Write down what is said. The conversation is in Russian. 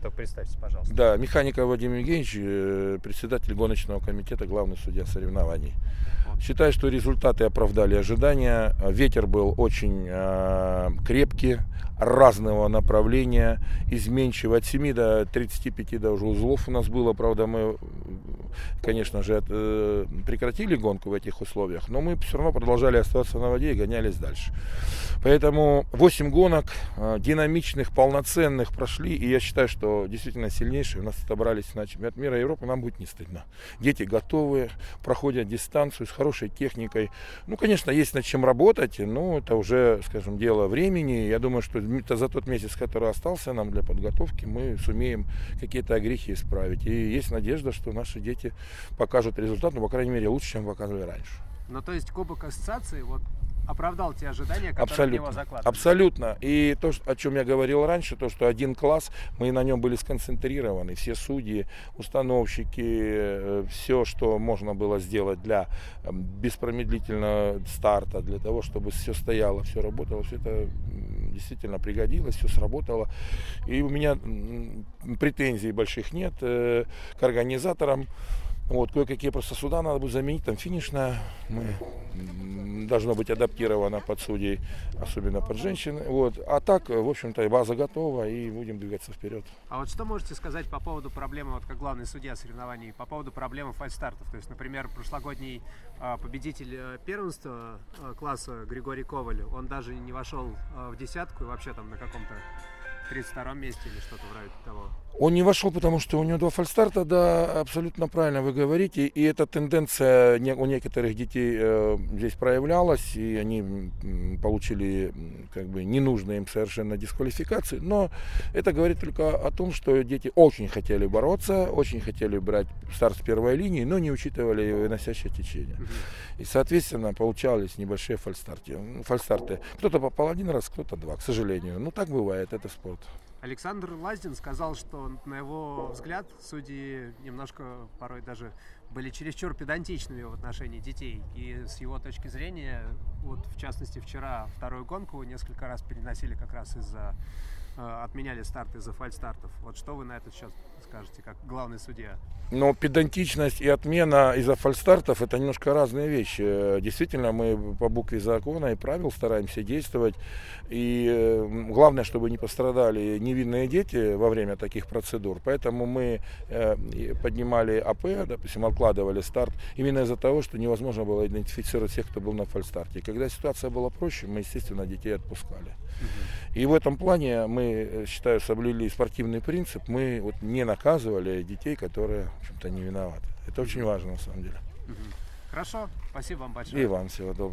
только представьте, пожалуйста. Да, Механиков Вадим Евгеньевич, э, председатель гоночного комитета, главный судья соревнований. Считаю, что результаты оправдали ожидания. Ветер был очень э, крепкий, разного направления, изменчивый. От 7 до 35 даже узлов у нас было. Правда, мы, конечно же, э, прекратили гонку в этих условиях, но мы все равно продолжали оставаться на воде и гонялись дальше. Поэтому 8 гонок э, динамичных, полноценных прошли. И я считаю, что действительно сильнейшие у нас отобрались на чемпионат мира и Европы. Нам будет не стыдно. Дети готовы, проходят дистанцию с хорошей техникой. Ну, конечно, есть над чем работать, но это уже, скажем, дело времени. Я думаю, что за тот месяц, который остался нам для подготовки, мы сумеем какие-то огрехи исправить. И есть надежда, что наши дети покажут результат, ну, по крайней мере, лучше, чем показывали раньше. Ну, то есть Кубок Ассоциации, вот оправдал те ожидания, которые абсолютно, в него закладывали. Абсолютно. И то, о чем я говорил раньше, то, что один класс, мы на нем были сконцентрированы. Все судьи, установщики, э, все, что можно было сделать для беспромедлительного старта, для того, чтобы все стояло, все работало, все это действительно пригодилось, все сработало. И у меня претензий больших нет э, к организаторам. Вот, кое-какие просто суда надо будет заменить, там финишная, мы, должно быть адаптировано под судей, особенно под женщин. Вот. А так, в общем-то, база готова, и будем двигаться вперед. А вот что можете сказать по поводу проблемы, вот как главный судья соревнований, по поводу проблемы фальстартов? То есть, например, прошлогодний а, победитель э, первенства а, класса Григорий Коваль, он даже не вошел а, в десятку и вообще там на каком-то 32 месте или что-то вроде того. Он не вошел, потому что у него два фальстарта, да, абсолютно правильно вы говорите. И эта тенденция у некоторых детей э, здесь проявлялась, и они получили как бы ненужные им совершенно дисквалификации. Но это говорит только о том, что дети очень хотели бороться, очень хотели брать старт с первой линии, но не учитывали выносящее течение. И, соответственно, получались небольшие фальстарты. фальстарты. Кто-то попал один раз, кто-то два, к сожалению. Ну, так бывает, это спорт. Александр Лаздин сказал, что, на его взгляд, судьи немножко порой даже были чересчур педантичными в отношении детей. И с его точки зрения, вот в частности вчера вторую гонку несколько раз переносили как раз из-за отменяли старты из-за фальстартов. Вот что вы на этот счет скажете, как главный судья? Но педантичность и отмена из-за фальстартов это немножко разные вещи. Э, действительно, мы по букве закона и правил стараемся действовать. И э, главное, чтобы не пострадали невинные дети во время таких процедур. Поэтому мы поднимали АП, допустим, откладывали старт именно из-за того, что невозможно было идентифицировать всех, кто был на фальстарте. Когда ситуация была проще, мы, естественно, детей отпускали. И в этом плане мы, э, считаю, соблюли спортивный принцип. Мы вот не наказывали детей, которые, в общем-то, не виноваты. Это очень важно, на самом деле. Хорошо, спасибо вам большое. И вам всего доброго.